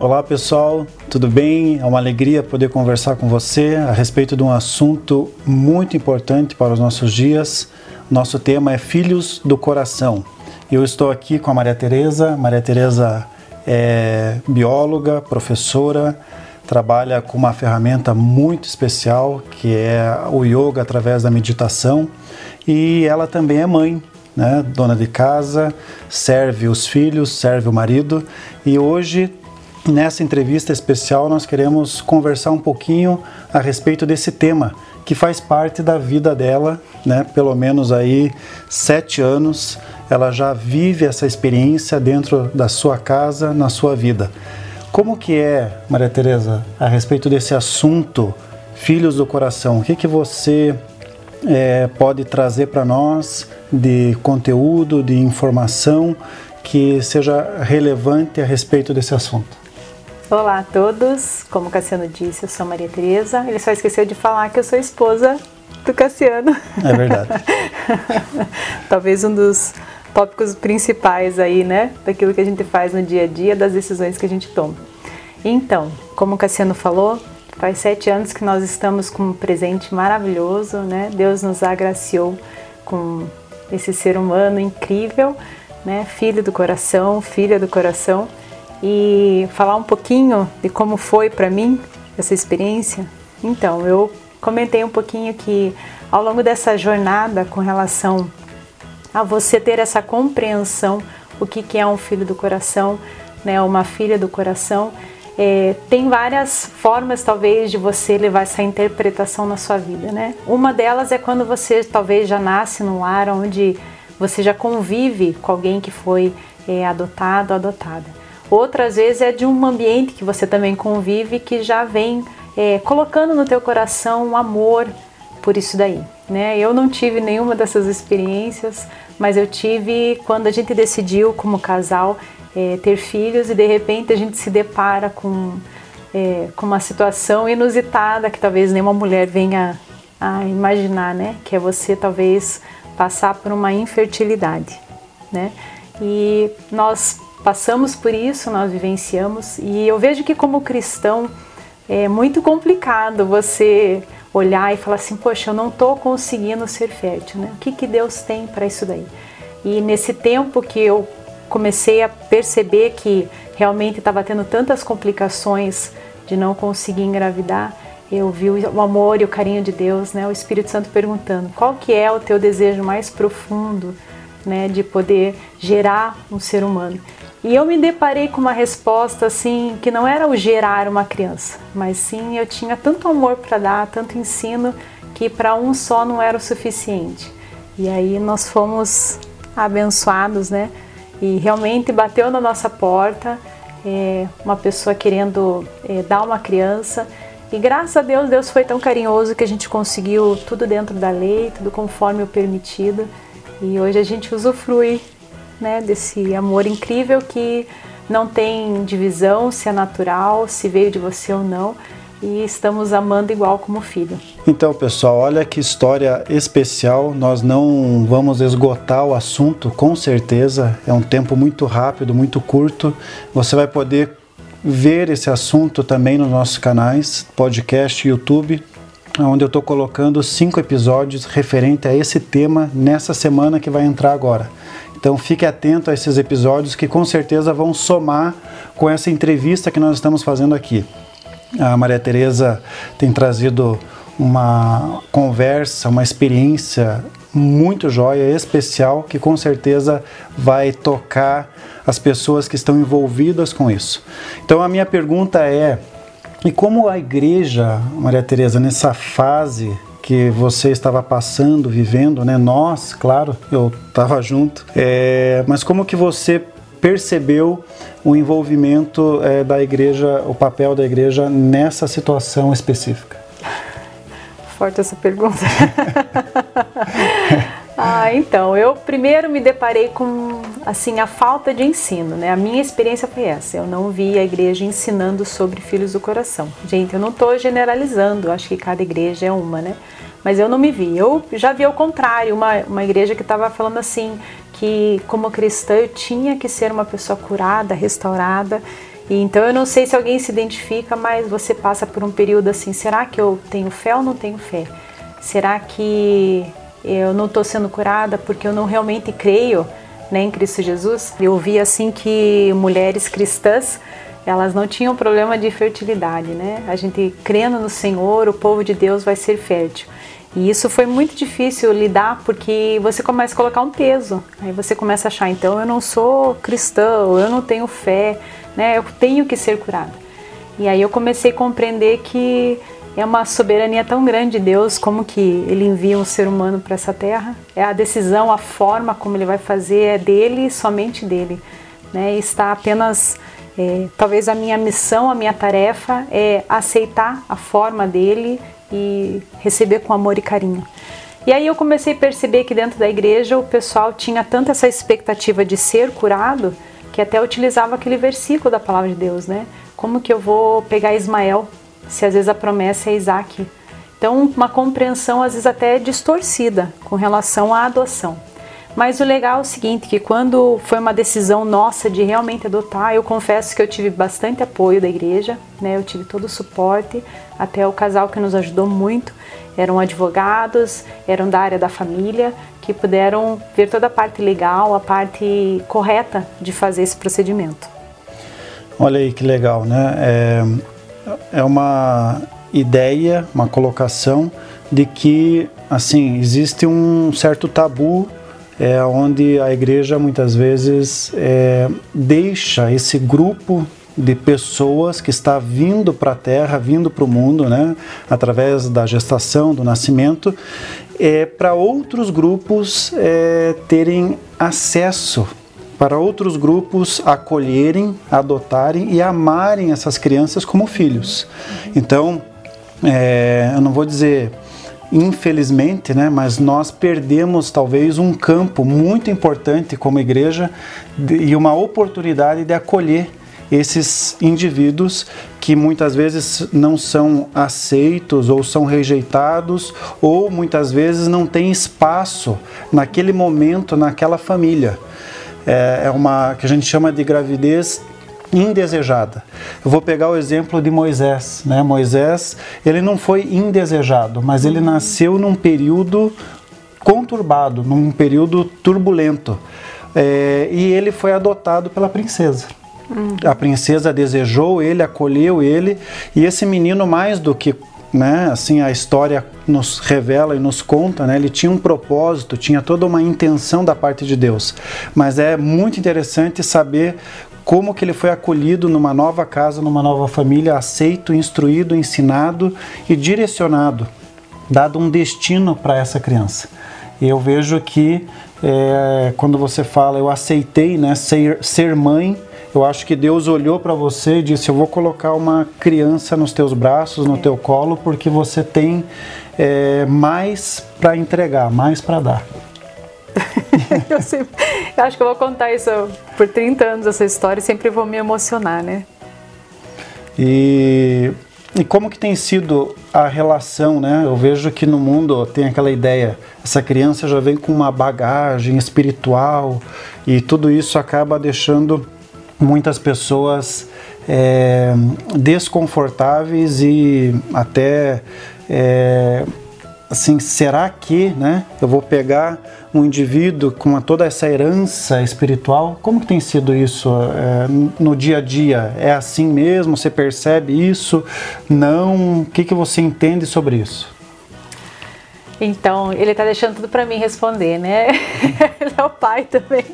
Olá pessoal, tudo bem? É uma alegria poder conversar com você a respeito de um assunto muito importante para os nossos dias. Nosso tema é Filhos do Coração. Eu estou aqui com a Maria Tereza. Maria Tereza é bióloga, professora, trabalha com uma ferramenta muito especial que é o yoga através da meditação e ela também é mãe, né? dona de casa, serve os filhos, serve o marido e hoje Nessa entrevista especial, nós queremos conversar um pouquinho a respeito desse tema que faz parte da vida dela, né? Pelo menos aí sete anos, ela já vive essa experiência dentro da sua casa, na sua vida. Como que é, Maria Teresa, a respeito desse assunto, filhos do coração? O que que você é, pode trazer para nós de conteúdo, de informação que seja relevante a respeito desse assunto? Olá a todos, como o Cassiano disse, eu sou Maria Tereza. Ele só esqueceu de falar que eu sou esposa do Cassiano. É verdade. Talvez um dos tópicos principais aí, né, daquilo que a gente faz no dia a dia, das decisões que a gente toma. Então, como o Cassiano falou, faz sete anos que nós estamos com um presente maravilhoso, né? Deus nos agraciou com esse ser humano incrível, né? Filho do coração, filha do coração e falar um pouquinho de como foi para mim essa experiência. Então, eu comentei um pouquinho que ao longo dessa jornada com relação a você ter essa compreensão o que, que é um filho do coração, né, uma filha do coração, é, tem várias formas talvez de você levar essa interpretação na sua vida, né? Uma delas é quando você talvez já nasce num lar onde você já convive com alguém que foi é, adotado adotada. Outras vezes é de um ambiente que você também convive que já vem é, colocando no teu coração um amor por isso daí. Né? Eu não tive nenhuma dessas experiências, mas eu tive quando a gente decidiu como casal é, ter filhos e de repente a gente se depara com, é, com uma situação inusitada que talvez nenhuma mulher venha a imaginar, né? Que é você talvez passar por uma infertilidade, né? E nós passamos por isso, nós vivenciamos, e eu vejo que como cristão é muito complicado você olhar e falar assim, poxa, eu não estou conseguindo ser fértil, né? O que, que Deus tem para isso daí? E nesse tempo que eu comecei a perceber que realmente estava tendo tantas complicações de não conseguir engravidar, eu vi o amor e o carinho de Deus, né? O Espírito Santo perguntando, qual que é o teu desejo mais profundo, né, de poder gerar um ser humano? E eu me deparei com uma resposta assim, que não era o gerar uma criança, mas sim eu tinha tanto amor para dar, tanto ensino, que para um só não era o suficiente. E aí nós fomos abençoados, né? E realmente bateu na nossa porta é, uma pessoa querendo é, dar uma criança. E graças a Deus, Deus foi tão carinhoso que a gente conseguiu tudo dentro da lei, tudo conforme o permitido. E hoje a gente usufrui né, desse amor incrível que não tem divisão se é natural, se veio de você ou não, e estamos amando igual como filho. Então, pessoal, olha que história especial. Nós não vamos esgotar o assunto, com certeza. É um tempo muito rápido, muito curto. Você vai poder ver esse assunto também nos nossos canais, podcast, YouTube, onde eu estou colocando cinco episódios referente a esse tema nessa semana que vai entrar agora. Então fique atento a esses episódios que com certeza vão somar com essa entrevista que nós estamos fazendo aqui. A Maria Tereza tem trazido uma conversa, uma experiência muito jóia, especial, que com certeza vai tocar as pessoas que estão envolvidas com isso. Então a minha pergunta é: e como a igreja, Maria Tereza, nessa fase que você estava passando, vivendo, né? Nós, claro, eu estava junto. É, mas como que você percebeu o envolvimento é, da igreja, o papel da igreja nessa situação específica? Forte essa pergunta. Ah, então, eu primeiro me deparei com assim a falta de ensino, né? A minha experiência foi essa. Eu não vi a igreja ensinando sobre filhos do coração. Gente, eu não estou generalizando, acho que cada igreja é uma, né? Mas eu não me vi. Eu já vi o contrário, uma, uma igreja que estava falando assim que como cristã eu tinha que ser uma pessoa curada, restaurada E então eu não sei se alguém se identifica, mas você passa por um período assim, será que eu tenho fé ou não tenho fé? Será que eu não estou sendo curada porque eu não realmente creio né, em Cristo Jesus? Eu vi assim que mulheres cristãs elas não tinham problema de fertilidade, né? A gente crendo no Senhor, o povo de Deus vai ser fértil. E isso foi muito difícil lidar porque você começa a colocar um peso. Aí você começa a achar, então eu não sou cristão, eu não tenho fé, né? Eu tenho que ser curada. E aí eu comecei a compreender que é uma soberania tão grande de Deus como que ele envia um ser humano para essa terra. É a decisão, a forma como ele vai fazer é dele somente dele. Né? Está apenas é, talvez a minha missão, a minha tarefa é aceitar a forma dele e receber com amor e carinho. E aí eu comecei a perceber que dentro da igreja o pessoal tinha tanto essa expectativa de ser curado que até utilizava aquele versículo da palavra de Deus, né? Como que eu vou pegar Ismael se às vezes a promessa é Isaac? Então, uma compreensão às vezes até distorcida com relação à adoção. Mas o legal é o seguinte, que quando foi uma decisão nossa de realmente adotar, eu confesso que eu tive bastante apoio da igreja, né? Eu tive todo o suporte, até o casal que nos ajudou muito, eram advogados, eram da área da família, que puderam ver toda a parte legal, a parte correta de fazer esse procedimento. Olha aí que legal, né? É, é uma ideia, uma colocação de que, assim, existe um certo tabu é, onde a igreja muitas vezes é, deixa esse grupo de pessoas que está vindo para a Terra, vindo para o mundo, né, através da gestação, do nascimento, é, para outros grupos é, terem acesso, para outros grupos acolherem, adotarem e amarem essas crianças como filhos. Então, é, eu não vou dizer infelizmente, né, mas nós perdemos talvez um campo muito importante como igreja e uma oportunidade de acolher esses indivíduos que muitas vezes não são aceitos ou são rejeitados ou muitas vezes não têm espaço naquele momento, naquela família. É, é uma que a gente chama de gravidez indesejada. Eu vou pegar o exemplo de Moisés. Né? Moisés, ele não foi indesejado, mas ele nasceu num período conturbado, num período turbulento. É, e ele foi adotado pela princesa. Uhum. A princesa desejou ele, acolheu ele, e esse menino, mais do que né, assim a história nos revela e nos conta, né, ele tinha um propósito, tinha toda uma intenção da parte de Deus. Mas é muito interessante saber como que ele foi acolhido numa nova casa, numa nova família, aceito, instruído, ensinado e direcionado, dado um destino para essa criança. Eu vejo que é, quando você fala, eu aceitei né, ser, ser mãe, eu acho que Deus olhou para você e disse: Eu vou colocar uma criança nos teus braços, no teu colo, porque você tem é, mais para entregar, mais para dar. eu, sempre, eu acho que eu vou contar isso por 30 anos, essa história, e sempre vou me emocionar, né? E, e como que tem sido a relação, né? Eu vejo que no mundo tem aquela ideia, essa criança já vem com uma bagagem espiritual e tudo isso acaba deixando muitas pessoas é, desconfortáveis e até é, assim, será que, né, eu vou pegar um indivíduo com toda essa herança espiritual? Como que tem sido isso é, no dia a dia? É assim mesmo? Você percebe isso? Não? O que, que você entende sobre isso? Então, ele está deixando tudo para mim responder, né? ele é o pai também.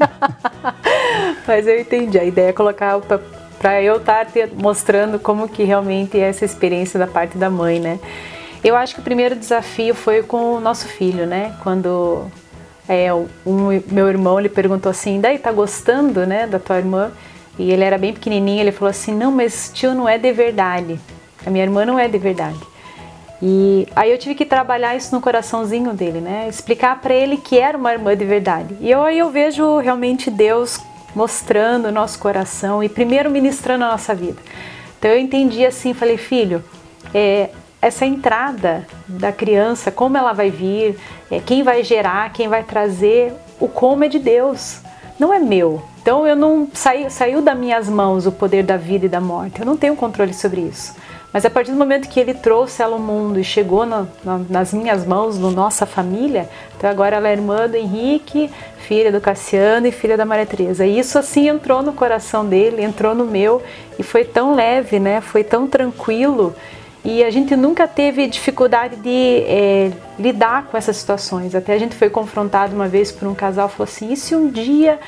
Mas eu entendi. A ideia é colocar para eu estar tá mostrando como que realmente é essa experiência da parte da mãe, né? Eu acho que o primeiro desafio foi com o nosso filho, né? Quando é, um, meu irmão ele perguntou assim, daí tá gostando, né, da tua irmã? E ele era bem pequenininho, ele falou assim, não, mas tio não é de verdade. A minha irmã não é de verdade. E aí eu tive que trabalhar isso no coraçãozinho dele, né? Explicar para ele que era uma irmã de verdade. E eu, aí eu vejo realmente Deus mostrando o nosso coração e primeiro ministrando a nossa vida. Então eu entendi assim, falei, filho, é, essa entrada da criança, como ela vai vir, é, quem vai gerar, quem vai trazer, o como é de Deus. não é meu. Então eu não saí, saiu das minhas mãos o poder da vida e da morte. Eu não tenho controle sobre isso. Mas a partir do momento que ele trouxe ela ao mundo e chegou no, no, nas minhas mãos, na no nossa família, então agora ela é irmã do Henrique, filha do Cassiano e filha da Maria Teresa. E isso assim entrou no coração dele, entrou no meu e foi tão leve, né? Foi tão tranquilo e a gente nunca teve dificuldade de é, lidar com essas situações. Até a gente foi confrontado uma vez por um casal, falou assim: e se um dia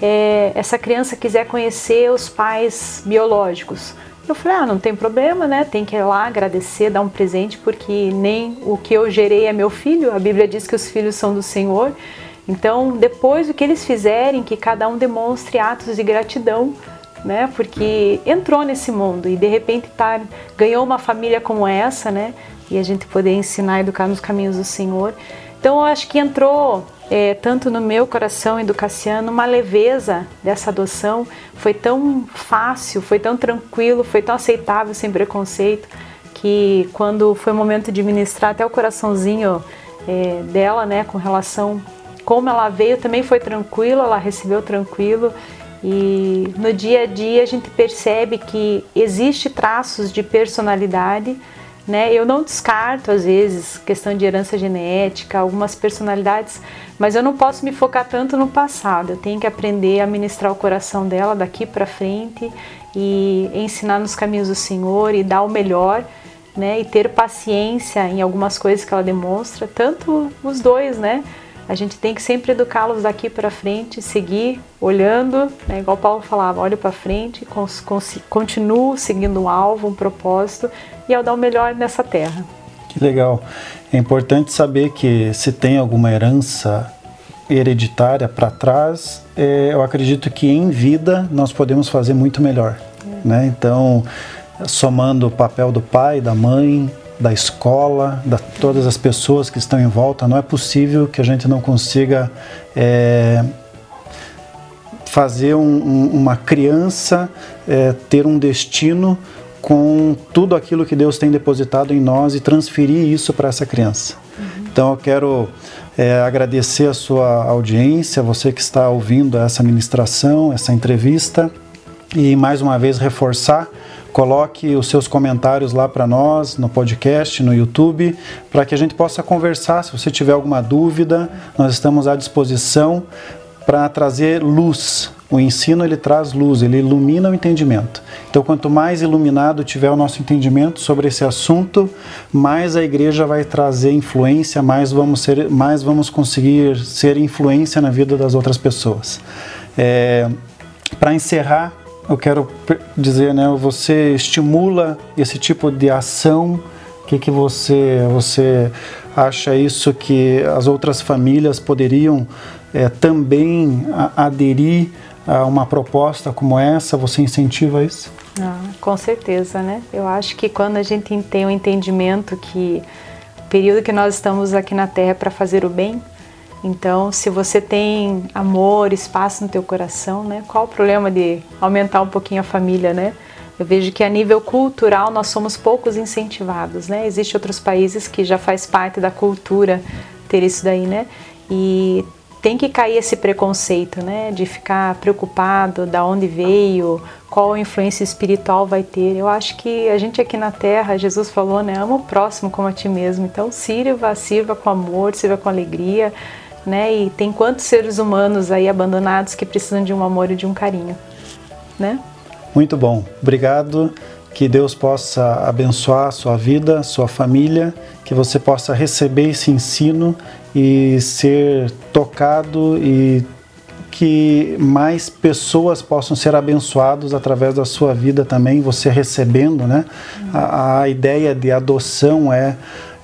é, essa criança quiser conhecer os pais biológicos? Eu falei: ah, não tem problema, né? Tem que ir lá agradecer, dar um presente, porque nem o que eu gerei é meu filho. A Bíblia diz que os filhos são do Senhor. Então, depois o que eles fizerem, que cada um demonstre atos de gratidão né? Porque entrou nesse mundo e de repente tá, ganhou uma família como essa, né? E a gente poder ensinar, educar nos caminhos do Senhor. Então eu acho que entrou é, tanto no meu coração e do Cassiano uma leveza dessa adoção. Foi tão fácil, foi tão tranquilo, foi tão aceitável, sem preconceito, que quando foi o momento de ministrar até o coraçãozinho é, dela, né, com relação como ela veio, também foi tranquilo, ela recebeu tranquilo e no dia a dia a gente percebe que existe traços de personalidade, né? Eu não descarto às vezes questão de herança genética, algumas personalidades, mas eu não posso me focar tanto no passado. Eu tenho que aprender a ministrar o coração dela daqui para frente e ensinar nos caminhos do Senhor e dar o melhor, né? E ter paciência em algumas coisas que ela demonstra, tanto os dois, né? A gente tem que sempre educá-los daqui para frente, seguir olhando, né, igual Paulo falava, olhe para frente, continuo seguindo um alvo, um propósito e ao dar o melhor nessa terra. Que legal. É importante saber que se tem alguma herança hereditária para trás, é, eu acredito que em vida nós podemos fazer muito melhor. É. Né? Então, somando o papel do pai, da mãe, da escola, da todas as pessoas que estão em volta. Não é possível que a gente não consiga é, fazer um, um, uma criança é, ter um destino com tudo aquilo que Deus tem depositado em nós e transferir isso para essa criança. Uhum. Então eu quero é, agradecer a sua audiência, você que está ouvindo essa ministração, essa entrevista e mais uma vez reforçar Coloque os seus comentários lá para nós no podcast, no YouTube, para que a gente possa conversar. Se você tiver alguma dúvida, nós estamos à disposição para trazer luz. O ensino ele traz luz, ele ilumina o entendimento. Então, quanto mais iluminado tiver o nosso entendimento sobre esse assunto, mais a igreja vai trazer influência, mais vamos ser, mais vamos conseguir ser influência na vida das outras pessoas. É, para encerrar, eu quero dizer, né, você estimula esse tipo de ação? O que, que você, você acha isso que as outras famílias poderiam é, também aderir a uma proposta como essa? Você incentiva isso? Ah, com certeza, né? Eu acho que quando a gente tem o um entendimento que o período que nós estamos aqui na Terra é para fazer o bem, então, se você tem amor, espaço no teu coração, né? Qual o problema de aumentar um pouquinho a família, né? Eu vejo que a nível cultural nós somos poucos incentivados, né? Existem outros países que já faz parte da cultura ter isso daí, né? E tem que cair esse preconceito, né? De ficar preocupado da onde veio, qual influência espiritual vai ter. Eu acho que a gente aqui na Terra, Jesus falou, né? Ama o próximo como a ti mesmo. Então sirva, sirva com amor, sirva com alegria né? E tem quantos seres humanos aí abandonados que precisam de um amor e de um carinho, né? Muito bom. Obrigado. Que Deus possa abençoar a sua vida, sua família, que você possa receber esse ensino e ser tocado e que mais pessoas possam ser abençoados através da sua vida também, você recebendo, né? A, a ideia de adoção é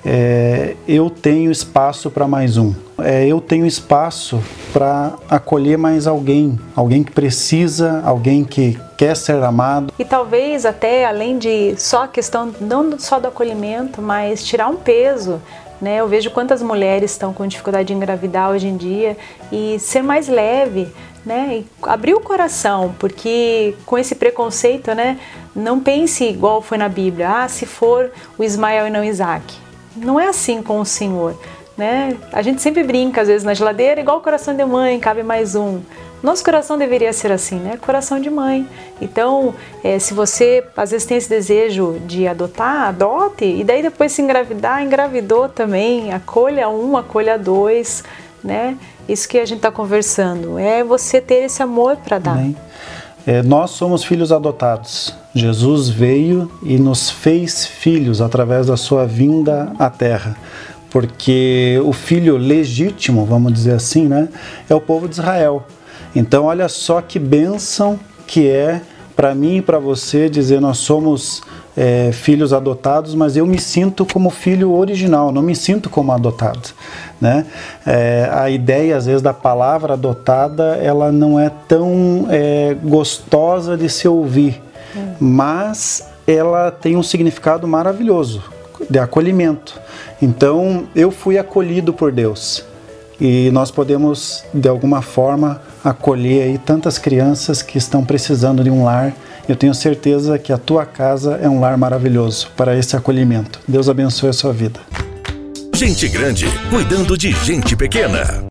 é, eu tenho espaço para mais um. É, eu tenho espaço para acolher mais alguém, alguém que precisa, alguém que quer ser amado. E talvez até além de só a questão não só do acolhimento, mas tirar um peso. Né? Eu vejo quantas mulheres estão com dificuldade de engravidar hoje em dia e ser mais leve, né? Abrir o coração, porque com esse preconceito, né? Não pense igual foi na Bíblia. Ah, se for o Ismael e não Isaac não é assim com o Senhor. Né? A gente sempre brinca, às vezes, na geladeira, igual o coração de mãe, cabe mais um. Nosso coração deveria ser assim, né? Coração de mãe. Então, é, se você às vezes tem esse desejo de adotar, adote. E daí depois se engravidar, engravidou também. Acolha um, acolha dois, né? Isso que a gente está conversando. É você ter esse amor para dar. É, nós somos filhos adotados. Jesus veio e nos fez filhos através da sua vinda à Terra porque o filho legítimo, vamos dizer assim, né, é o povo de Israel. Então, olha só que bênção que é para mim e para você dizer nós somos é, filhos adotados, mas eu me sinto como filho original, não me sinto como adotado. Né? É, a ideia, às vezes, da palavra adotada, ela não é tão é, gostosa de se ouvir, hum. mas ela tem um significado maravilhoso de acolhimento. Então, eu fui acolhido por Deus e nós podemos de alguma forma acolher aí tantas crianças que estão precisando de um lar. Eu tenho certeza que a tua casa é um lar maravilhoso para esse acolhimento. Deus abençoe a sua vida. Gente grande cuidando de gente pequena.